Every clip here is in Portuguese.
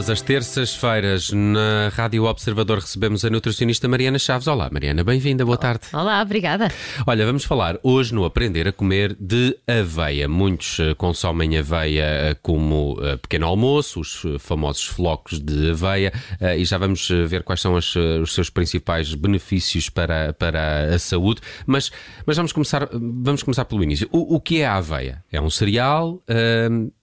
Todas as terças-feiras na Rádio Observador recebemos a nutricionista Mariana Chaves. Olá, Mariana, bem-vinda, boa tarde. Olá, obrigada. Olha, vamos falar hoje no Aprender a Comer de aveia. Muitos eh, consomem aveia eh, como uh, pequeno almoço, os famosos flocos de aveia, e já vamos ver quais são as, os seus principais benefícios para, para a saúde. Mas, mas vamos, começar, vamos começar pelo início. O, o que é a aveia? É um cereal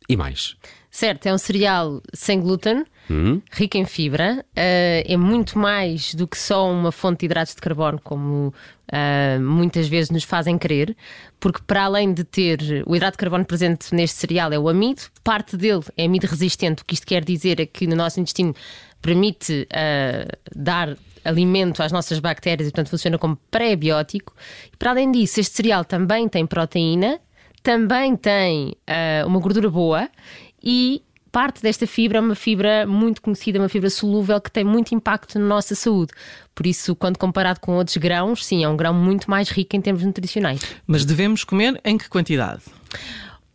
e mais? Certo, é um cereal sem glúten, hum. rico em fibra, uh, é muito mais do que só uma fonte de hidratos de carbono, como uh, muitas vezes nos fazem crer, porque para além de ter o hidrato de carbono presente neste cereal é o amido, parte dele é amido resistente, o que isto quer dizer é que no nosso intestino permite uh, dar alimento às nossas bactérias e, portanto, funciona como pré-biótico. E, para além disso, este cereal também tem proteína, também tem uh, uma gordura boa e parte desta fibra é uma fibra muito conhecida, uma fibra solúvel que tem muito impacto na nossa saúde. Por isso, quando comparado com outros grãos, sim, é um grão muito mais rico em termos nutricionais. Mas devemos comer em que quantidade?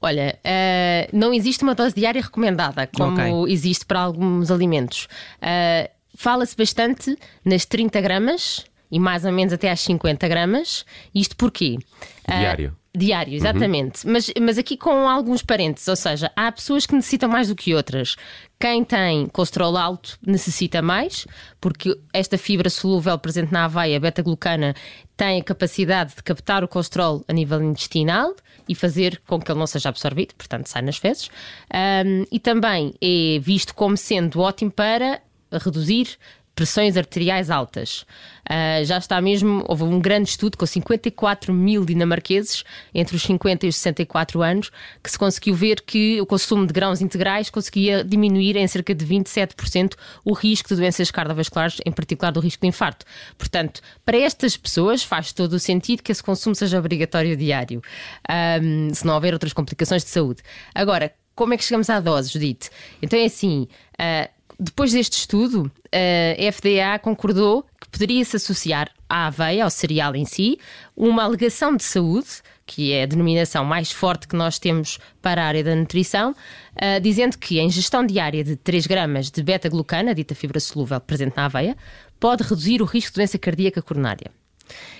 Olha, uh, não existe uma dose diária recomendada, como okay. existe para alguns alimentos. Uh, Fala-se bastante nas 30 gramas e mais ou menos até às 50 gramas. Isto porquê? Diário. Uh, Diário, exatamente. Uhum. Mas, mas aqui com alguns parentes, ou seja, há pessoas que necessitam mais do que outras. Quem tem colesterol alto necessita mais, porque esta fibra solúvel presente na aveia, beta-glucana, tem a capacidade de captar o colesterol a nível intestinal e fazer com que ele não seja absorvido, portanto, sai nas fezes. Um, e também é visto como sendo ótimo para reduzir pressões arteriais altas. Uh, já está mesmo, houve um grande estudo com 54 mil dinamarqueses entre os 50 e os 64 anos, que se conseguiu ver que o consumo de grãos integrais conseguia diminuir em cerca de 27% o risco de doenças cardiovasculares, em particular do risco de infarto. Portanto, para estas pessoas faz todo o sentido que esse consumo seja obrigatório diário, um, se não houver outras complicações de saúde. Agora, como é que chegamos à dose, Judite? Então é assim. Uh, depois deste estudo, a FDA concordou que poderia-se associar à aveia, ao cereal em si, uma alegação de saúde, que é a denominação mais forte que nós temos para a área da nutrição, uh, dizendo que a ingestão diária de 3 gramas de beta-glucana, dita fibra solúvel presente na aveia, pode reduzir o risco de doença cardíaca coronária.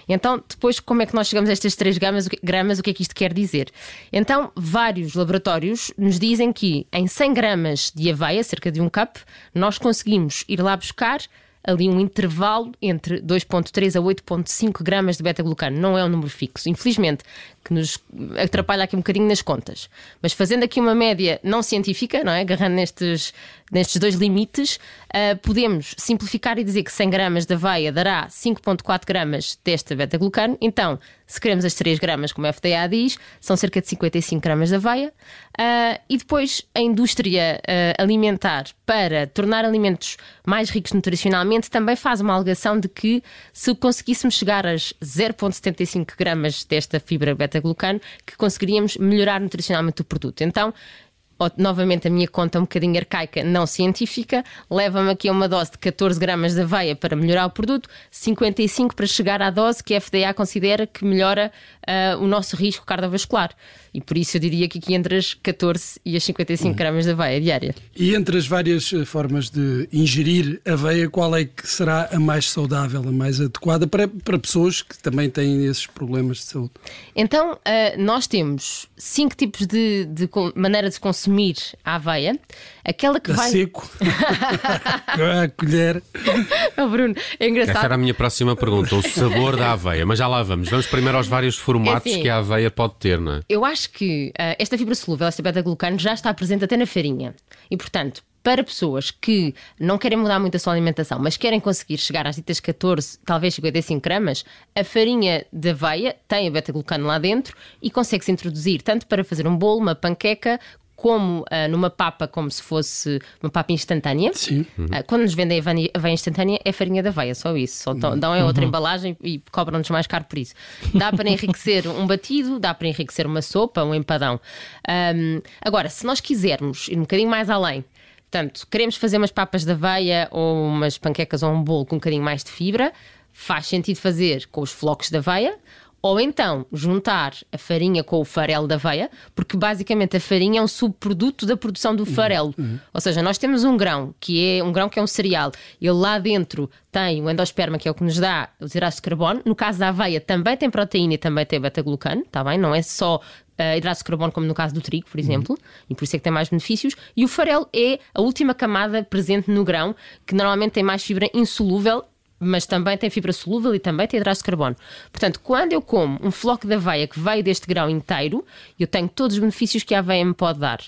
Então, depois, como é que nós chegamos a estas 3 gramas, gramas? O que é que isto quer dizer? Então, vários laboratórios nos dizem que em 100 gramas de aveia, cerca de um cup, nós conseguimos ir lá buscar ali um intervalo entre 2,3 a 8,5 gramas de beta-glucano. Não é um número fixo. Infelizmente, que nos atrapalha aqui um bocadinho nas contas. Mas fazendo aqui uma média não científica, não é? agarrando nestes, nestes dois limites, uh, podemos simplificar e dizer que 100 gramas de aveia dará 5,4 gramas desta beta-glucano. Então, se queremos as 3 gramas, como a FDA diz, são cerca de 55 gramas de aveia. Uh, e depois, a indústria uh, alimentar, para tornar alimentos mais ricos nutricionalmente, também faz uma alegação de que se conseguíssemos chegar às 0,75 gramas desta fibra beta beta-glucano, que conseguiríamos melhorar nutricionalmente o produto. Então, novamente a minha conta um bocadinho arcaica, não científica, leva-me aqui a uma dose de 14 gramas de aveia para melhorar o produto, 55 para chegar à dose que a FDA considera que melhora uh, o nosso risco cardiovascular. E por isso eu diria que aqui entre as 14 e as 55 uhum. gramas de aveia diária. E entre as várias eh, formas de ingerir aveia, qual é que será a mais saudável, a mais adequada para, para pessoas que também têm esses problemas de saúde? Então, uh, nós temos cinco tipos de, de maneira de consumir a aveia. Aquela que a vai. seco. a colher. Oh, Bruno, é engraçado. Essa era a minha próxima pergunta, o sabor da aveia. Mas já lá vamos. Vamos primeiro aos vários formatos é assim, que a aveia pode ter, não é? Eu acho que uh, esta fibra solúvel, esta beta-glucano, já está presente até na farinha. E, portanto, para pessoas que não querem mudar muito a sua alimentação, mas querem conseguir chegar às ditas 14, talvez 55 gramas, a farinha de aveia tem a beta-glucano lá dentro e consegue-se introduzir tanto para fazer um bolo, uma panqueca, como uh, numa papa, como se fosse uma papa instantânea. Sim. Uhum. Uh, quando nos vendem aveia, aveia instantânea, é farinha de aveia, só isso. Só uhum. dão é outra uhum. embalagem e cobram-nos mais caro por isso. Dá para enriquecer um batido, dá para enriquecer uma sopa, um empadão. Um, agora, se nós quisermos ir um bocadinho mais além, portanto, queremos fazer umas papas de aveia ou umas panquecas ou um bolo com um bocadinho mais de fibra, faz sentido fazer com os flocos de aveia Ou então juntar a farinha com o farelo da aveia, porque basicamente a farinha é um subproduto da produção do farelo. Ou seja, nós temos um grão que é um grão que é um cereal. Ele lá dentro tem o endosperma, que é o que nos dá os hidratos de carbono. No caso da aveia, também tem proteína e também tem beta-glucano, está bem? Não é só uh, hidratos de carbono, como no caso do trigo, por exemplo, e por isso é que tem mais benefícios. E o farelo é a última camada presente no grão, que normalmente tem mais fibra insolúvel mas também tem fibra solúvel e também tem hidratos de carbono. Portanto, quando eu como um floco de aveia que veio deste grão inteiro, eu tenho todos os benefícios que a aveia me pode dar.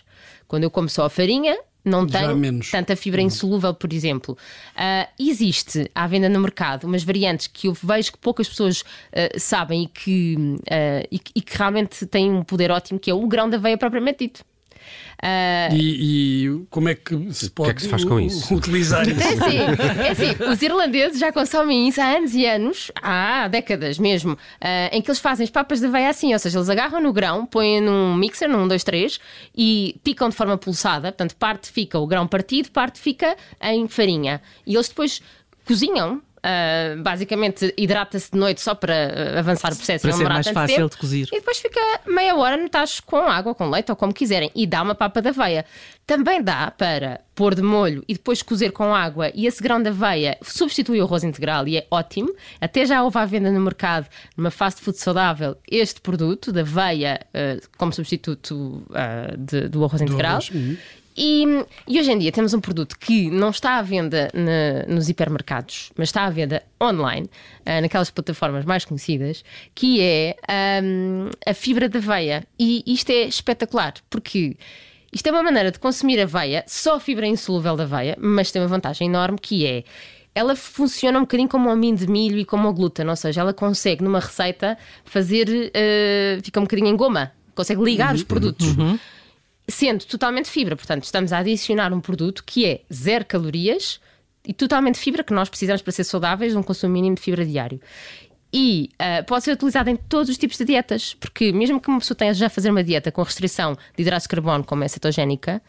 Quando eu como só a farinha, não Já tem menos. tanta fibra insolúvel, por exemplo. Ah, existe à venda no mercado umas variantes que eu vejo que poucas pessoas ah, sabem e que, ah, e, e que realmente têm um poder ótimo, que é o grão de aveia propriamente dito. Ah, E, e como é que se pode é que se faz com isso? utilizar isso? É assim, é assim, os irlandeses já consomem isso há anos e anos, há décadas mesmo, ah, em que eles fazem as papas de aveia assim, ou seja, eles agarram no grão, põem num mixer, num 1, 2, 3, e picam de forma pulsada, portanto, parte fica o grão partido, parte fica em farinha. E eles depois cozinham. Ah, basicamente hidrata-se de noite só para ah, avançar o processo Para não ser mais fácil tempo. de cozir. E depois fica meia hora no tacho com água, com leite ou como quiserem. E dá uma papa de aveia. Também dá para pôr de molho e depois cozer com água. E esse grão de aveia substitui o arroz integral e é ótimo. Até já houve à venda no mercado, numa fast food saudável, este produto de aveia eh, como substituto eh, de- do arroz integral. arroz, uhum. E, e hoje em dia temos um produto que não está à venda na- nos hipermercados, mas está à venda online, ah, naquelas plataformas mais conhecidas, que é ahm, a fibra de aveia. E isto é espetacular, porque isto é uma maneira de consumir aveia, só a fibra insolúvel da aveia, mas tem uma vantagem enorme que é. Ela funciona um bocadinho como o amido de milho e como o glúten, ou seja, ela consegue numa receita fazer, ah, fica um bocadinho em goma, consegue ligar os produtos sendo totalmente fibra. Portanto, estamos a adicionar um produto que é zero calorias e totalmente fibra que nós precisamos para ser saudáveis, um consumo mínimo de fibra diário. E ah, pode ser utilizado em todos os tipos de dietas, porque mesmo que uma pessoa tenha já a fazer uma dieta com restrição de hidratos de carbono, como é cetogénica,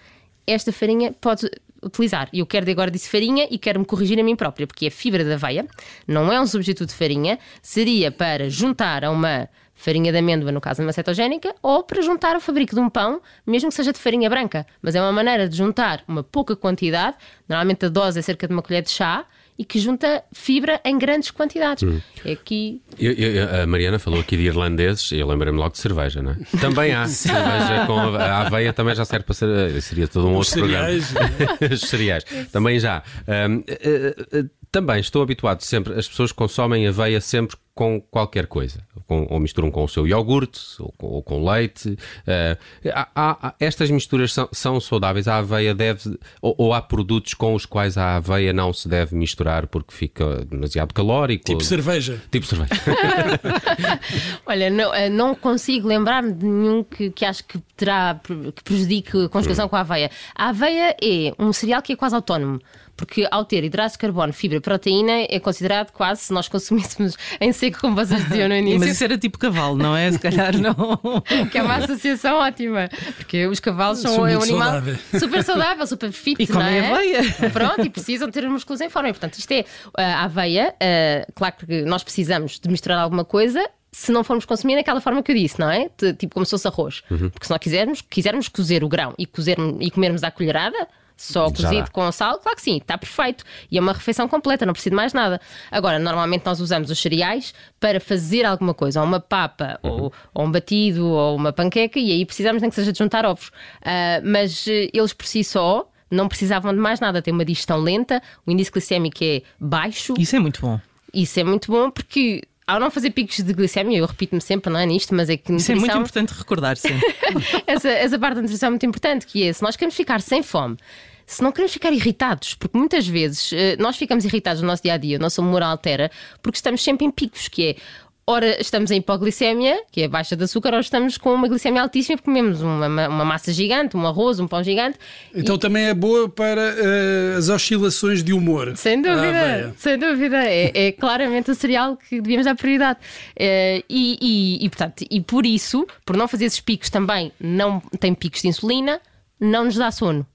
esta farinha pode utilizar. E eu quero agora disse farinha e quero-me corrigir a mim própria, porque é fibra de aveia, não é um substituto de farinha, seria para juntar a uma farinha de amêndoa, no caso de uma cetogénica, ou para juntar ao fabrico de um pão, mesmo que seja de farinha branca. Mas é uma maneira de juntar uma pouca quantidade, normalmente a dose é cerca de uma colher de chá, e que junta fibra em grandes quantidades. É aqui Eu- eu- a Mariana falou aqui de irlandeses, eu lembrei-me logo de cerveja, não é? Também há. cerveja com a, a aveia também já serve para ser. Seria todo um Os outro cereais. programa. Os cereais. Também já. Ahm, eh, eh, também estou habituado sempre, as pessoas consomem aveia sempre com qualquer coisa. Com- ou misturam com o seu iogurte, ou com, ou com leite. Eh, há- há- estas misturas são, são saudáveis. A aveia deve. Ou, ou há produtos com os quais a aveia não se deve misturar porque fica demasiado calórico. Tipo cerveja. Tipo cerveja. Olha, não, eh, não consigo lembrar-me de nenhum que, que acho que terá que prejudique a conjugação com a aveia. A aveia é um cereal que é quase autónomo. Porque ao ter hidratos de carbono, fibra, proteína, é considerado quase, se nós consumíssemos em seco, como vocês diziam no início, Mas isso era tipo cavalo, não é? Se calhar não. que é uma associação ótima. Porque os cavalos são, São é um animal saudáveis. super saudável, super fit, E comem não é? aveia. Pronto, e precisam ter os músculos em forma. E, portanto, isto é a aveia. ah, claro que nós precisamos de misturar alguma coisa. Se não formos consumir daquela forma que eu disse, não é? Tipo como se fosse arroz. Porque se nós quisermos, quisermos cozer o grão e, cozer, e comermos à colherada, só cozido com sal, claro que sim, está perfeito. E é uma refeição completa, não preciso de mais nada. Agora, normalmente nós usamos os cereais para fazer alguma coisa, ou uma papa, ou, ou um batido, ou uma panqueca, e aí precisamos nem que seja de juntar ovos. Ah, mas eh, eles por si só não precisavam de mais nada. Tem uma digestão lenta, o índice glicémico é baixo. Isso é muito bom. Isso é muito bom porque. Ao não fazer picos de glicemia, eu repito-me sempre, não é nisto, mas é que Isso é muito nutrição- importante recordar sempre. essa, essa parte da nutrição é muito importante, que é se nós queremos ficar sem fome, se não queremos ficar irritados, porque muitas vezes eh, nós ficamos irritados no nosso dia a dia, o nosso humor altera, porque estamos sempre em picos, que é. Ora, estamos em hipoglicemia, que é baixa de açúcar, ou estamos com uma glicemia altíssima porque comemos uma, uma- massa gigante, um arroz, um pão gigante. Então também é boa para eh, as oscilações de humor. Sem a dúvida, sem dúvida. É, é claramente o cereal que devíamos dar prioridade. Eh, e, e, e, portanto, e por isso, por não fazer esses picos também, não tem picos de insulina, não nos dá sono,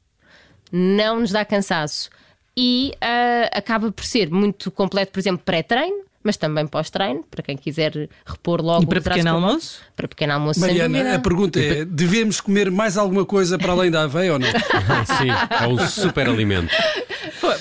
não nos dá cansaço. E ah, acaba por ser muito completo, por exemplo, pré-treino, mas também pós-treino, para quem quiser repor logo E para pequeno carbono. almoço? Para pequeno almoço, Mariana, a pergunta é: devemos comer mais alguma coisa para além da aveia ou não? Sim, é um super alimento.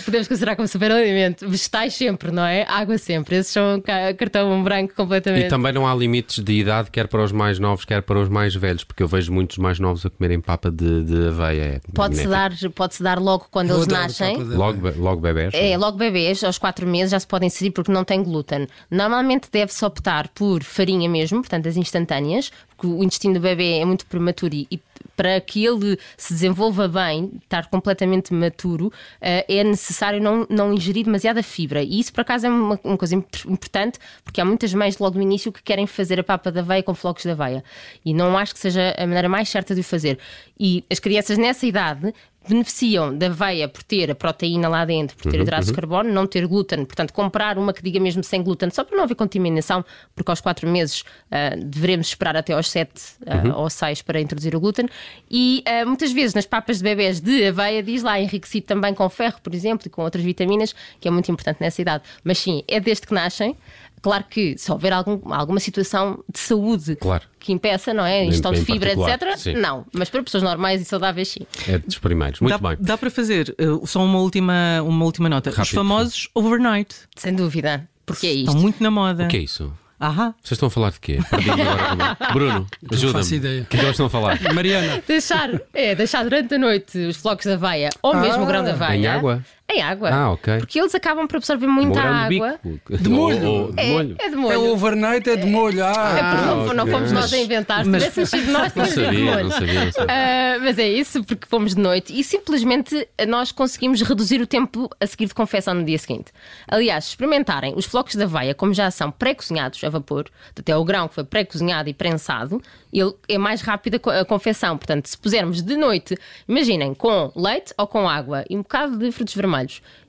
Podemos considerar como super alimento. Vegetais sempre, não é? Água sempre. Esses são ca- cartão branco completamente. E também não há limites de idade, quer para os mais novos, quer para os mais velhos, porque eu vejo muitos mais novos a comerem papa de, de aveia. É Pode-se dar, pode dar logo quando Eu eles nascem. Logo, logo bebés. É, logo bebês, aos 4 meses já se podem inserir porque não tem glúten. Normalmente deve-se optar por farinha mesmo, portanto as instantâneas, porque o intestino do bebê é muito prematuro e, e para que ele se desenvolva bem, estar completamente maturo, eh, é necessário não, não ingerir demasiada fibra. E isso, por acaso, é uma, uma coisa imp- importante, porque há muitas mães logo no início que querem fazer a papa da aveia com flocos de aveia. E não acho que seja a maneira mais certa de o fazer. E as crianças nessa idade beneficiam da aveia por ter a proteína lá dentro, por ter hidratos de carbono, não ter glúten. Portanto, comprar uma que diga mesmo sem glúten, só para não haver contaminação, porque aos 4 meses ah, devemos esperar até aos 7 ah, ou 6 para introduzir o glúten. E ah, muitas vezes nas papas de bebés de aveia diz lá enriquecido também com ferro, por exemplo, e com outras vitaminas, que é muito importante nessa idade. Mas sim, é desde que nascem. Claro que se houver algum- alguma situação de saúde Claro. que impeça, não é? Ingestão de fibra, etc. sim. Não. Mas para pessoas normais e saudáveis, sim. É dos primeiros. Muito dá, bem. dá para fazer uh, só uma última, uma última nota. Os Rápido, famosos overnight. Sem dúvida. Porque é isto. Estão muito na moda. O que é isso? Ahá. Vocês estão a falar de quê? Bruno, ajuda-me. faço ideia. O que é que eles estão a falar? Mariana, Deixar, é, deixar durante a noite os flocos de aveia ou mesmo o grão de aveia. Em água? Em água. Ah, ok. Porque eles acabam por absorver muita água. bico. De molho. Ou- ou de É, molho. é de é molho. o overnight, é de molho. É porque Ah, não, não ok. fomos nós a inventar. Se tivéssemos sido nós, Não sabia, molho. não sabia, não sabia. Ah, mas é isso, porque fomos de noite e simplesmente nós conseguimos reduzir o tempo a seguir de confecção no dia seguinte. Aliás, se experimentarem os flocos de aveia, como já são pré-cozinhados a vapor, até o grão que foi pré-cozinhado e prensado, ele é mais rápido a confecção. Portanto, se pusermos de noite, imaginem, com leite ou com água e um bocado de frutos vermelhos,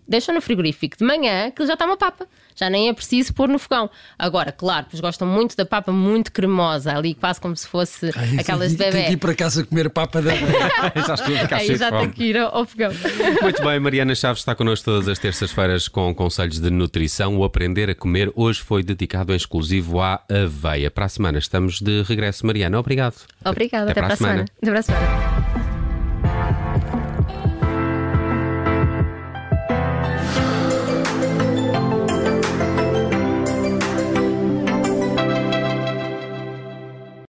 deixam no frigorífico de manhã que ele já está uma papa. Já nem é preciso pôr no fogão. Agora, claro, pois gostam muito da papa muito cremosa, ali quase como se fosse ai, aquelas de tenho que bebê. ir para casa comer papa da já estou a ficar Aí cheio já tem fome. que ir ao, ao fogão. Muito bem, Mariana Chaves está connosco todas as terças-feiras com conselhos de nutrição. O Aprender a Comer hoje foi dedicado em exclusivo à aveia. Para a semana estamos de regresso, Mariana. Obrigado. Obrigada, até, para para a semana. Até para a semana.